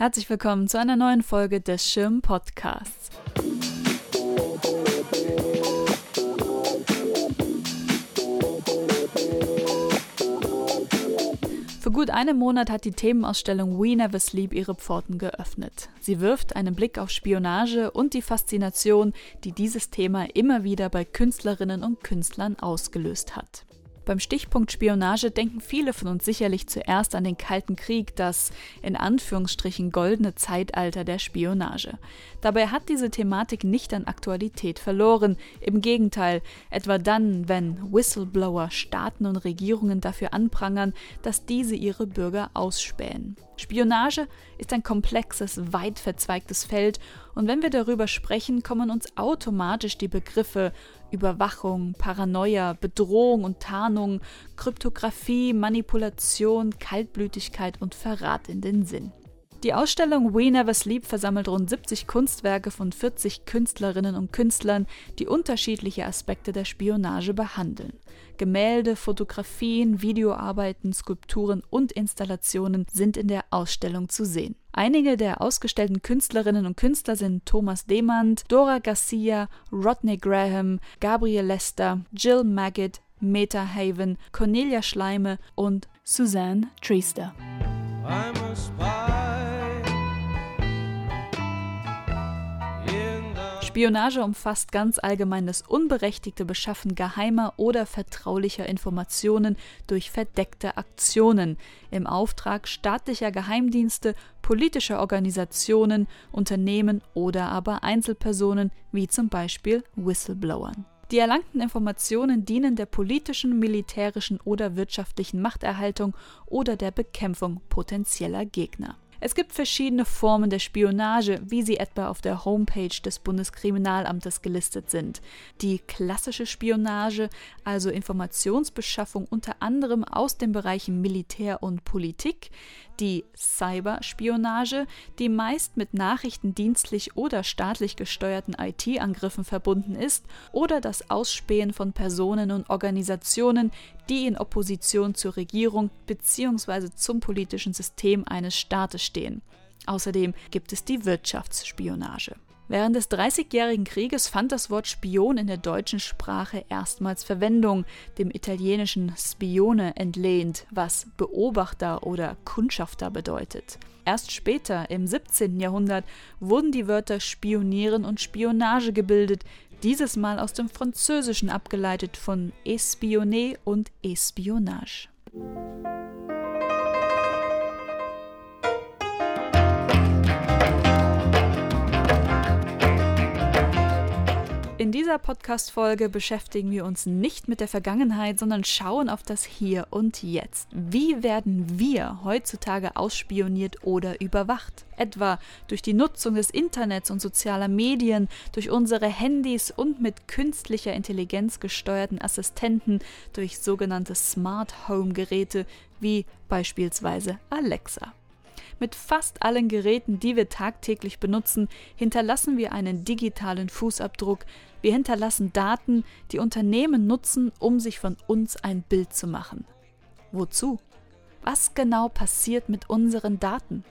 Herzlich willkommen zu einer neuen Folge des Schirm Podcasts. Für gut einen Monat hat die Themenausstellung We Never Sleep ihre Pforten geöffnet. Sie wirft einen Blick auf Spionage und die Faszination, die dieses Thema immer wieder bei Künstlerinnen und Künstlern ausgelöst hat. Beim Stichpunkt Spionage denken viele von uns sicherlich zuerst an den Kalten Krieg, das in Anführungsstrichen goldene Zeitalter der Spionage. Dabei hat diese Thematik nicht an Aktualität verloren. Im Gegenteil, etwa dann, wenn Whistleblower Staaten und Regierungen dafür anprangern, dass diese ihre Bürger ausspähen. Spionage ist ein komplexes, weit verzweigtes Feld und wenn wir darüber sprechen, kommen uns automatisch die Begriffe Überwachung, Paranoia, Bedrohung und Tarnung, Kryptographie, Manipulation, Kaltblütigkeit und Verrat in den Sinn. Die Ausstellung We Never Sleep versammelt rund 70 Kunstwerke von 40 Künstlerinnen und Künstlern, die unterschiedliche Aspekte der Spionage behandeln. Gemälde, Fotografien, Videoarbeiten, Skulpturen und Installationen sind in der Ausstellung zu sehen. Einige der ausgestellten Künstlerinnen und Künstler sind Thomas Demand, Dora Garcia, Rodney Graham, Gabriel Lester, Jill Maggot, Meta Haven, Cornelia Schleime und Suzanne Treaster. Spionage umfasst ganz allgemein das unberechtigte Beschaffen geheimer oder vertraulicher Informationen durch verdeckte Aktionen im Auftrag staatlicher Geheimdienste, politischer Organisationen, Unternehmen oder aber Einzelpersonen, wie zum Beispiel Whistleblowern. Die erlangten Informationen dienen der politischen, militärischen oder wirtschaftlichen Machterhaltung oder der Bekämpfung potenzieller Gegner. Es gibt verschiedene Formen der Spionage, wie sie etwa auf der Homepage des Bundeskriminalamtes gelistet sind. Die klassische Spionage, also Informationsbeschaffung unter anderem aus den Bereichen Militär und Politik, die Cyberspionage, die meist mit nachrichtendienstlich oder staatlich gesteuerten IT-Angriffen verbunden ist, oder das Ausspähen von Personen und Organisationen, die in Opposition zur Regierung bzw. zum politischen System eines Staates stehen. Außerdem gibt es die Wirtschaftsspionage. Während des Dreißigjährigen Krieges fand das Wort Spion in der deutschen Sprache erstmals Verwendung, dem italienischen Spione entlehnt, was Beobachter oder Kundschafter bedeutet. Erst später, im 17. Jahrhundert, wurden die Wörter Spionieren und Spionage gebildet, dieses Mal aus dem Französischen abgeleitet von espionner und Espionage. In dieser Podcast-Folge beschäftigen wir uns nicht mit der Vergangenheit, sondern schauen auf das Hier und Jetzt. Wie werden wir heutzutage ausspioniert oder überwacht? Etwa durch die Nutzung des Internets und sozialer Medien, durch unsere Handys und mit künstlicher Intelligenz gesteuerten Assistenten, durch sogenannte Smart Home Geräte wie beispielsweise Alexa. Mit fast allen Geräten, die wir tagtäglich benutzen, hinterlassen wir einen digitalen Fußabdruck. Wir hinterlassen Daten, die Unternehmen nutzen, um sich von uns ein Bild zu machen. Wozu? Was genau passiert mit unseren Daten?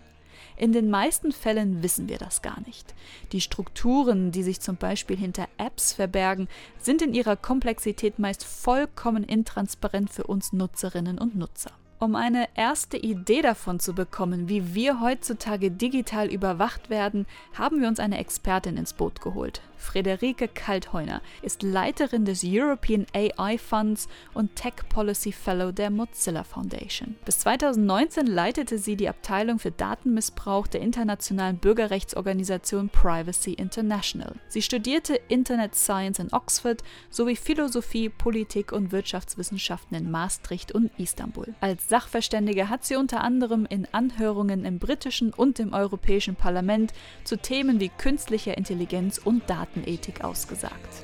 In den meisten Fällen wissen wir das gar nicht. Die Strukturen, die sich zum Beispiel hinter Apps verbergen, sind in ihrer Komplexität meist vollkommen intransparent für uns Nutzerinnen und Nutzer. Um eine erste Idee davon zu bekommen, wie wir heutzutage digital überwacht werden, haben wir uns eine Expertin ins Boot geholt. Frederike Kaltheuner ist Leiterin des European AI Funds und Tech Policy Fellow der Mozilla Foundation. Bis 2019 leitete sie die Abteilung für Datenmissbrauch der internationalen Bürgerrechtsorganisation Privacy International. Sie studierte Internet Science in Oxford sowie Philosophie, Politik und Wirtschaftswissenschaften in Maastricht und Istanbul. Als Sachverständige hat sie unter anderem in Anhörungen im britischen und im Europäischen Parlament zu Themen wie künstlicher Intelligenz und Daten Datenethik ausgesagt.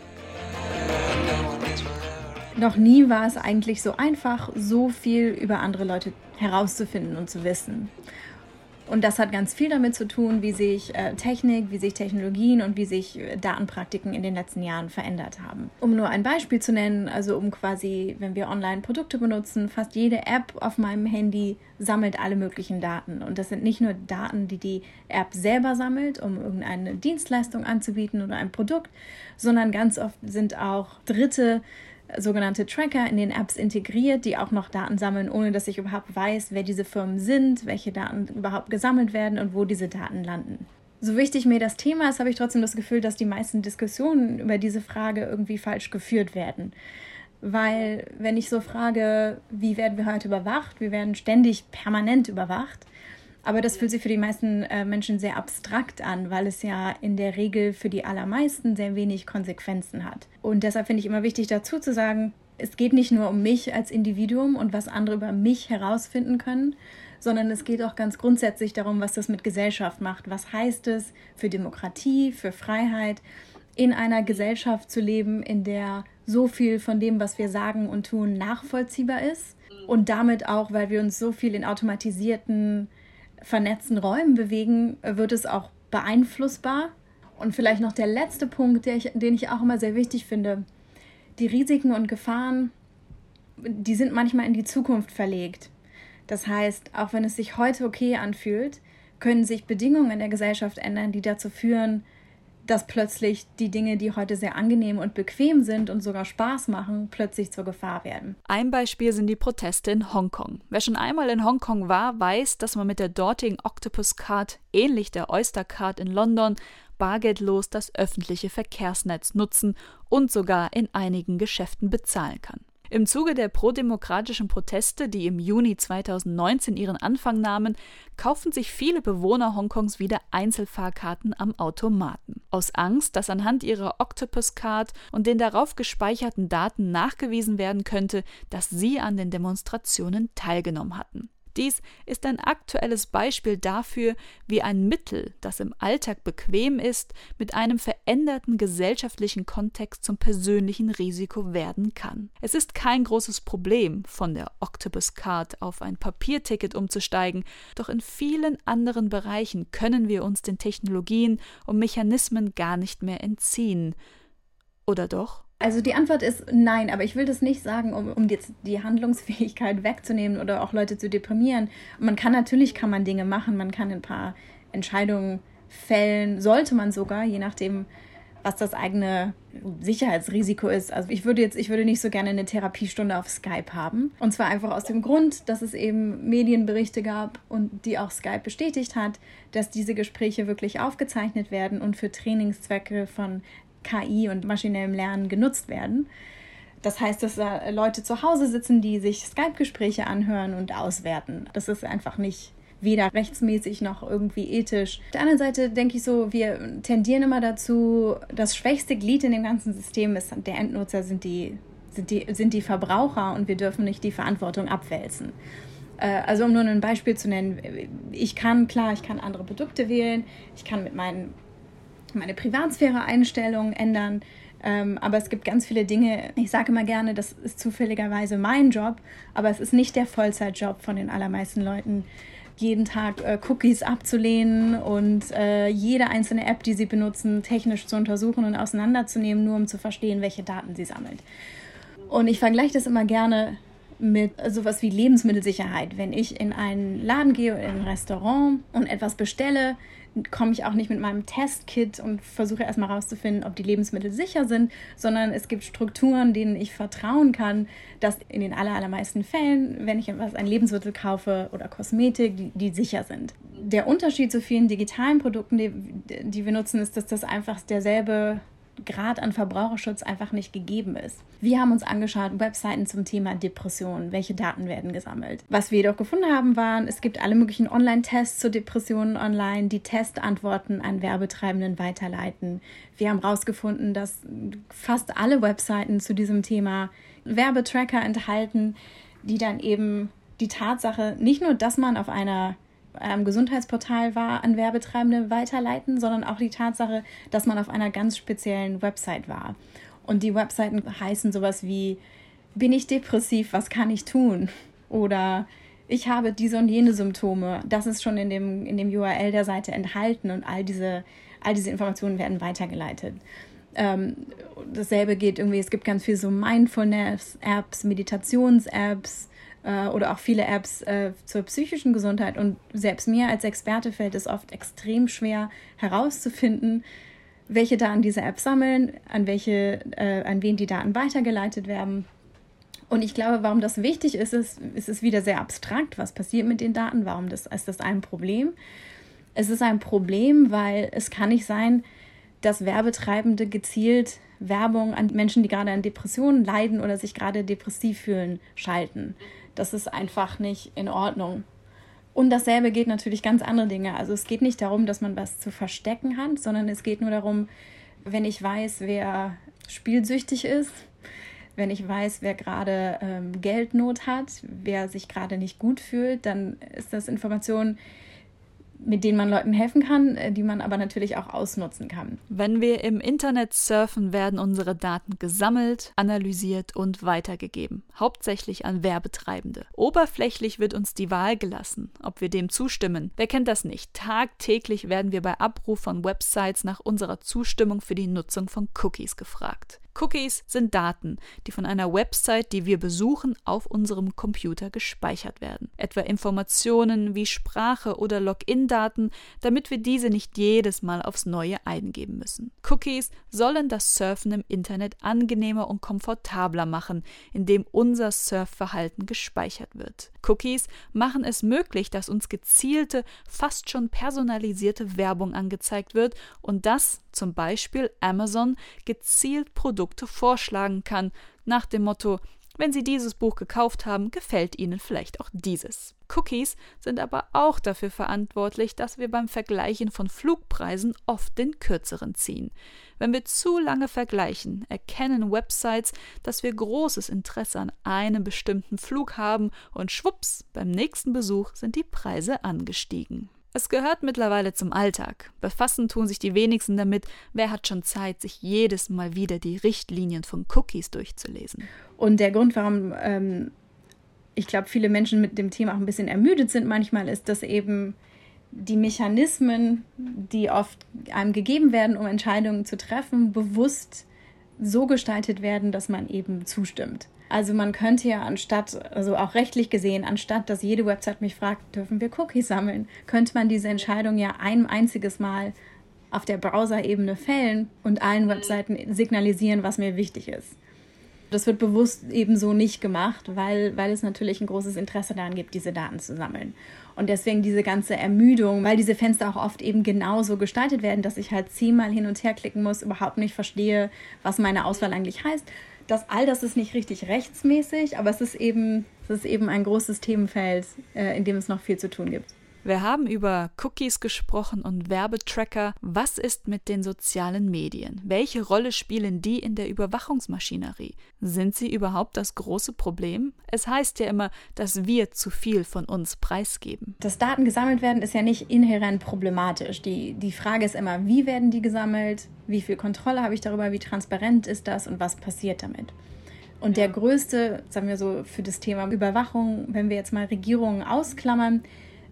Noch nie war es eigentlich so einfach, so viel über andere Leute herauszufinden und zu wissen. Und das hat ganz viel damit zu tun, wie sich äh, Technik, wie sich Technologien und wie sich äh, Datenpraktiken in den letzten Jahren verändert haben. Um nur ein Beispiel zu nennen, also um quasi, wenn wir online Produkte benutzen, fast jede App auf meinem Handy sammelt alle möglichen Daten. Und das sind nicht nur Daten, die die App selber sammelt, um irgendeine Dienstleistung anzubieten oder ein Produkt, sondern ganz oft sind auch Dritte sogenannte Tracker in den Apps integriert, die auch noch Daten sammeln, ohne dass ich überhaupt weiß, wer diese Firmen sind, welche Daten überhaupt gesammelt werden und wo diese Daten landen. So wichtig mir das Thema ist, habe ich trotzdem das Gefühl, dass die meisten Diskussionen über diese Frage irgendwie falsch geführt werden. Weil wenn ich so frage, wie werden wir heute überwacht, wir werden ständig permanent überwacht, aber das fühlt sich für die meisten äh, Menschen sehr abstrakt an, weil es ja in der Regel für die allermeisten sehr wenig Konsequenzen hat. Und deshalb finde ich immer wichtig dazu zu sagen, es geht nicht nur um mich als Individuum und was andere über mich herausfinden können, sondern es geht auch ganz grundsätzlich darum, was das mit Gesellschaft macht. Was heißt es für Demokratie, für Freiheit, in einer Gesellschaft zu leben, in der so viel von dem, was wir sagen und tun, nachvollziehbar ist und damit auch, weil wir uns so viel in automatisierten vernetzten Räumen bewegen, wird es auch beeinflussbar. Und vielleicht noch der letzte Punkt, ich, den ich auch immer sehr wichtig finde. Die Risiken und Gefahren, die sind manchmal in die Zukunft verlegt. Das heißt, auch wenn es sich heute okay anfühlt, können sich Bedingungen in der Gesellschaft ändern, die dazu führen, dass plötzlich die Dinge, die heute sehr angenehm und bequem sind und sogar Spaß machen, plötzlich zur Gefahr werden. Ein Beispiel sind die Proteste in Hongkong. Wer schon einmal in Hongkong war, weiß, dass man mit der dortigen Octopus Card, ähnlich der Oyster Card in London, bargeldlos das öffentliche Verkehrsnetz nutzen und sogar in einigen Geschäften bezahlen kann. Im Zuge der prodemokratischen Proteste, die im Juni 2019 ihren Anfang nahmen, kaufen sich viele Bewohner Hongkongs wieder Einzelfahrkarten am Automaten. Aus Angst, dass anhand ihrer Octopus Card und den darauf gespeicherten Daten nachgewiesen werden könnte, dass sie an den Demonstrationen teilgenommen hatten. Dies ist ein aktuelles Beispiel dafür, wie ein Mittel, das im Alltag bequem ist, mit einem veränderten gesellschaftlichen Kontext zum persönlichen Risiko werden kann. Es ist kein großes Problem, von der Octopus Card auf ein Papierticket umzusteigen, doch in vielen anderen Bereichen können wir uns den Technologien und Mechanismen gar nicht mehr entziehen. Oder doch? Also die Antwort ist nein, aber ich will das nicht sagen, um, um jetzt die Handlungsfähigkeit wegzunehmen oder auch Leute zu deprimieren. Man kann natürlich kann man Dinge machen, man kann ein paar Entscheidungen fällen, sollte man sogar, je nachdem, was das eigene Sicherheitsrisiko ist. Also ich würde jetzt, ich würde nicht so gerne eine Therapiestunde auf Skype haben. Und zwar einfach aus dem Grund, dass es eben Medienberichte gab und die auch Skype bestätigt hat, dass diese Gespräche wirklich aufgezeichnet werden und für Trainingszwecke von KI und maschinellem Lernen genutzt werden. Das heißt, dass da Leute zu Hause sitzen, die sich Skype-Gespräche anhören und auswerten. Das ist einfach nicht weder rechtsmäßig noch irgendwie ethisch. Auf der anderen Seite denke ich so, wir tendieren immer dazu, das schwächste Glied in dem ganzen System ist der Endnutzer, sind die, sind die, sind die Verbraucher und wir dürfen nicht die Verantwortung abwälzen. Äh, also um nur ein Beispiel zu nennen, ich kann, klar, ich kann andere Produkte wählen, ich kann mit meinen meine Privatsphäre-Einstellungen ändern. Ähm, aber es gibt ganz viele Dinge. Ich sage immer gerne, das ist zufälligerweise mein Job, aber es ist nicht der Vollzeitjob von den allermeisten Leuten, jeden Tag äh, Cookies abzulehnen und äh, jede einzelne App, die sie benutzen, technisch zu untersuchen und auseinanderzunehmen, nur um zu verstehen, welche Daten sie sammelt. Und ich vergleiche das immer gerne mit sowas wie Lebensmittelsicherheit. Wenn ich in einen Laden gehe oder in ein Restaurant und etwas bestelle, komme ich auch nicht mit meinem Testkit und versuche erstmal herauszufinden, ob die Lebensmittel sicher sind, sondern es gibt Strukturen, denen ich vertrauen kann, dass in den allermeisten Fällen, wenn ich etwas, ein Lebensmittel kaufe oder Kosmetik, die, die sicher sind. Der Unterschied zu vielen digitalen Produkten, die, die wir nutzen, ist, dass das einfach derselbe Grad an Verbraucherschutz einfach nicht gegeben ist. Wir haben uns angeschaut, Webseiten zum Thema Depressionen, welche Daten werden gesammelt. Was wir jedoch gefunden haben, waren, es gibt alle möglichen Online-Tests zu Depressionen online, die Testantworten an Werbetreibenden weiterleiten. Wir haben herausgefunden, dass fast alle Webseiten zu diesem Thema Werbetracker enthalten, die dann eben die Tatsache, nicht nur, dass man auf einer ähm, Gesundheitsportal war, an Werbetreibende weiterleiten, sondern auch die Tatsache, dass man auf einer ganz speziellen Website war. Und die Webseiten heißen sowas wie, bin ich depressiv, was kann ich tun? Oder ich habe diese und jene Symptome. Das ist schon in dem, in dem URL der Seite enthalten und all diese, all diese Informationen werden weitergeleitet. Ähm, dasselbe geht irgendwie, es gibt ganz viele so Mindfulness-Apps, Meditations-Apps äh, oder auch viele Apps äh, zur psychischen Gesundheit. Und selbst mir als Experte fällt es oft extrem schwer herauszufinden, welche Daten diese Apps sammeln, an, welche, äh, an wen die Daten weitergeleitet werden. Und ich glaube, warum das wichtig ist, ist, ist es wieder sehr abstrakt, was passiert mit den Daten, warum das, ist das ein Problem? Es ist ein Problem, weil es kann nicht sein, dass Werbetreibende gezielt Werbung an Menschen, die gerade an Depressionen leiden oder sich gerade depressiv fühlen, schalten. Das ist einfach nicht in Ordnung. Und dasselbe geht natürlich ganz andere Dinge. Also es geht nicht darum, dass man was zu verstecken hat, sondern es geht nur darum, wenn ich weiß, wer spielsüchtig ist, wenn ich weiß, wer gerade ähm, Geldnot hat, wer sich gerade nicht gut fühlt, dann ist das Information, mit denen man Leuten helfen kann, äh, die man aber natürlich auch ausnutzen kann. Wenn wir im Internet surfen, werden unsere Daten gesammelt, analysiert und weitergegeben, hauptsächlich an Werbetreibende. Oberflächlich wird uns die Wahl gelassen, ob wir dem zustimmen. Wer kennt das nicht? Tagtäglich werden wir bei Abruf von Websites nach unserer Zustimmung für die Nutzung von Cookies gefragt. Cookies sind Daten, die von einer Website, die wir besuchen, auf unserem Computer gespeichert werden. Etwa Informationen wie Sprache oder Login-Daten, damit wir diese nicht jedes Mal aufs Neue eingeben müssen. Cookies sollen das Surfen im Internet angenehmer und komfortabler machen, indem unser Surfverhalten gespeichert wird. Cookies machen es möglich, dass uns gezielte, fast schon personalisierte Werbung angezeigt wird und das zum Beispiel Amazon gezielt Produkte vorschlagen kann, nach dem Motto, wenn Sie dieses Buch gekauft haben, gefällt Ihnen vielleicht auch dieses. Cookies sind aber auch dafür verantwortlich, dass wir beim Vergleichen von Flugpreisen oft den kürzeren ziehen. Wenn wir zu lange vergleichen, erkennen Websites, dass wir großes Interesse an einem bestimmten Flug haben und schwupps, beim nächsten Besuch sind die Preise angestiegen. Es gehört mittlerweile zum Alltag. Befassen tun sich die wenigsten damit. Wer hat schon Zeit, sich jedes Mal wieder die Richtlinien von Cookies durchzulesen? Und der Grund, warum ähm, ich glaube, viele Menschen mit dem Thema auch ein bisschen ermüdet sind manchmal, ist, dass eben die Mechanismen, die oft einem gegeben werden, um Entscheidungen zu treffen, bewusst so gestaltet werden, dass man eben zustimmt. Also man könnte ja anstatt, also auch rechtlich gesehen, anstatt dass jede Website mich fragt, dürfen wir Cookies sammeln, könnte man diese Entscheidung ja ein einziges Mal auf der Browser-Ebene fällen und allen Webseiten signalisieren, was mir wichtig ist. Das wird bewusst ebenso nicht gemacht, weil, weil es natürlich ein großes Interesse daran gibt, diese Daten zu sammeln. Und deswegen diese ganze Ermüdung, weil diese Fenster auch oft eben genauso gestaltet werden, dass ich halt zehnmal hin und her klicken muss, überhaupt nicht verstehe, was meine Auswahl eigentlich heißt das all das ist nicht richtig rechtsmäßig, aber es ist eben, es ist eben ein großes Themenfeld, äh, in dem es noch viel zu tun gibt. Wir haben über Cookies gesprochen und Werbetracker. Was ist mit den sozialen Medien? Welche Rolle spielen die in der Überwachungsmaschinerie? Sind sie überhaupt das große Problem? Es heißt ja immer, dass wir zu viel von uns preisgeben. Dass Daten gesammelt werden, ist ja nicht inhärent problematisch. Die, die Frage ist immer, wie werden die gesammelt? Wie viel Kontrolle habe ich darüber? Wie transparent ist das? Und was passiert damit? Und der größte, sagen wir so, für das Thema Überwachung, wenn wir jetzt mal Regierungen ausklammern,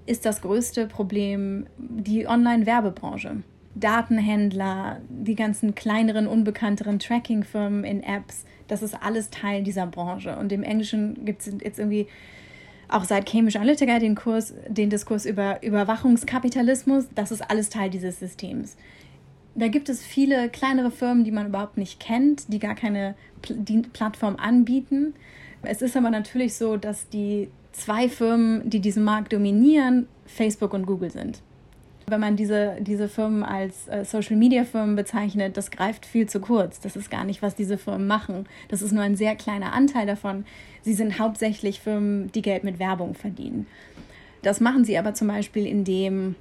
ist das größte Problem die Online-Werbebranche. Datenhändler, die ganzen kleineren, unbekannteren Tracking-Firmen in Apps, das ist alles Teil dieser Branche. Und im Englischen gibt es jetzt irgendwie auch seit Cambridge Analytica den Kurs, den Diskurs über Überwachungskapitalismus, das ist alles Teil dieses Systems. Da gibt es viele kleinere Firmen, die man überhaupt nicht kennt, die gar keine Plattform anbieten. Es ist aber natürlich so, dass die zwei Firmen, die diesen Markt dominieren, Facebook und Google sind. Wenn man diese, diese Firmen als äh, Social-Media-Firmen bezeichnet, das greift viel zu kurz. Das ist gar nicht, was diese Firmen machen. Das ist nur ein sehr kleiner Anteil davon. Sie sind hauptsächlich Firmen, die Geld mit Werbung verdienen. Das machen sie aber zum Beispiel, indem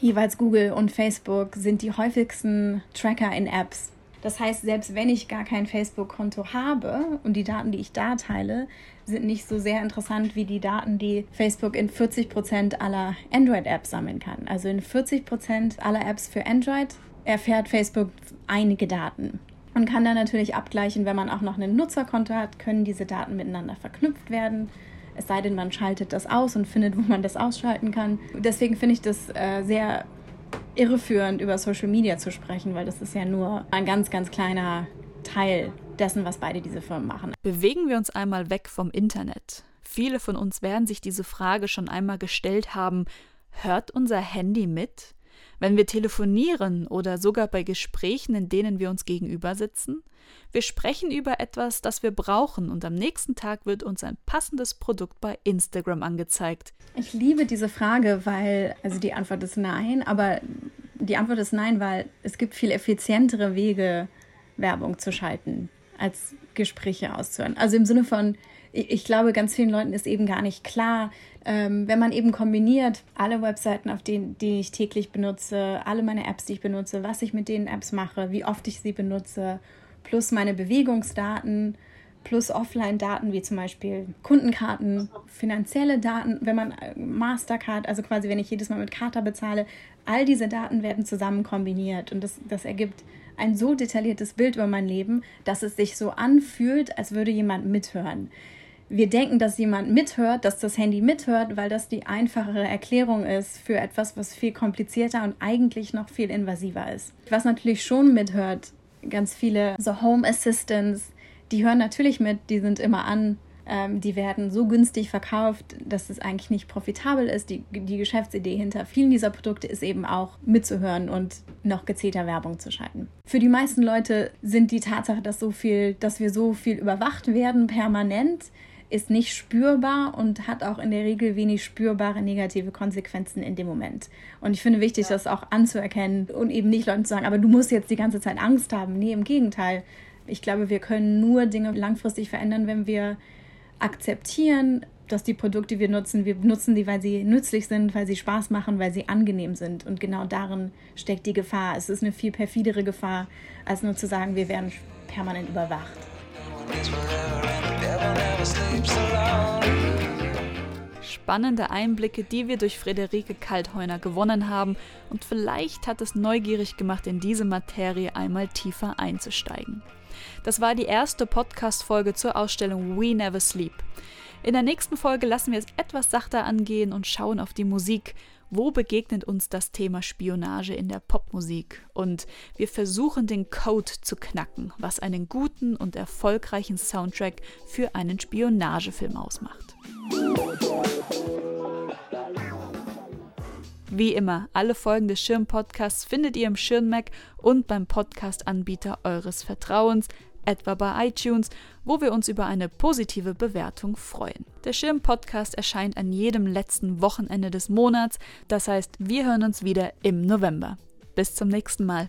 jeweils Google und Facebook sind die häufigsten Tracker in Apps. Das heißt, selbst wenn ich gar kein Facebook-Konto habe und die Daten, die ich da teile, sind nicht so sehr interessant wie die Daten, die Facebook in 40 Prozent aller Android-Apps sammeln kann. Also in 40 Prozent aller Apps für Android erfährt Facebook einige Daten und kann dann natürlich abgleichen, wenn man auch noch ein Nutzerkonto hat, können diese Daten miteinander verknüpft werden. Es sei denn, man schaltet das aus und findet, wo man das ausschalten kann. Deswegen finde ich das äh, sehr irreführend, über Social Media zu sprechen, weil das ist ja nur ein ganz, ganz kleiner Teil dessen, was beide diese Firmen machen. Bewegen wir uns einmal weg vom Internet. Viele von uns werden sich diese Frage schon einmal gestellt haben, hört unser Handy mit? Wenn wir telefonieren oder sogar bei Gesprächen, in denen wir uns gegenüber sitzen? Wir sprechen über etwas, das wir brauchen und am nächsten Tag wird uns ein passendes Produkt bei Instagram angezeigt. Ich liebe diese Frage, weil, also die Antwort ist nein, aber die Antwort ist nein, weil es gibt viel effizientere Wege, Werbung zu schalten, als Gespräche auszuhören. Also im Sinne von, ich glaube, ganz vielen Leuten ist eben gar nicht klar, ähm, wenn man eben kombiniert, alle Webseiten, auf denen die ich täglich benutze, alle meine Apps, die ich benutze, was ich mit den Apps mache, wie oft ich sie benutze, plus meine Bewegungsdaten, plus Offline-Daten wie zum Beispiel Kundenkarten, finanzielle Daten, wenn man äh, Mastercard, also quasi wenn ich jedes Mal mit Karte bezahle, all diese Daten werden zusammen kombiniert und das, das ergibt ein so detailliertes Bild über mein Leben, dass es sich so anfühlt, als würde jemand mithören wir denken, dass jemand mithört, dass das Handy mithört, weil das die einfachere Erklärung ist für etwas, was viel komplizierter und eigentlich noch viel invasiver ist. Was natürlich schon mithört, ganz viele so Home Assistants, die hören natürlich mit, die sind immer an, ähm, die werden so günstig verkauft, dass es eigentlich nicht profitabel ist. Die, die Geschäftsidee hinter vielen dieser Produkte ist eben auch mitzuhören und noch gezielter Werbung zu schalten. Für die meisten Leute sind die Tatsache, dass so viel, dass wir so viel überwacht werden permanent, ist nicht spürbar und hat auch in der Regel wenig spürbare negative Konsequenzen in dem Moment. Und ich finde wichtig, ja. das auch anzuerkennen und eben nicht Leuten zu sagen, aber du musst jetzt die ganze Zeit Angst haben. Nee, im Gegenteil. Ich glaube, wir können nur Dinge langfristig verändern, wenn wir akzeptieren, dass die Produkte, die wir nutzen, wir nutzen die, weil sie nützlich sind, weil sie Spaß machen, weil sie angenehm sind. Und genau darin steckt die Gefahr. Es ist eine viel perfidere Gefahr, als nur zu sagen, wir werden permanent überwacht. Spannende Einblicke, die wir durch Friederike Kaltheuner gewonnen haben und vielleicht hat es neugierig gemacht, in diese Materie einmal tiefer einzusteigen. Das war die erste Podcast-Folge zur Ausstellung We Never Sleep. In der nächsten Folge lassen wir es etwas sachter angehen und schauen auf die Musik wo begegnet uns das Thema Spionage in der Popmusik? Und wir versuchen den Code zu knacken, was einen guten und erfolgreichen Soundtrack für einen Spionagefilm ausmacht. Wie immer, alle Folgen des Schirm-Podcasts findet ihr im Schirm-Mac und beim Podcast-Anbieter eures Vertrauens etwa bei iTunes, wo wir uns über eine positive Bewertung freuen. Der Schirm-Podcast erscheint an jedem letzten Wochenende des Monats, das heißt, wir hören uns wieder im November. Bis zum nächsten Mal.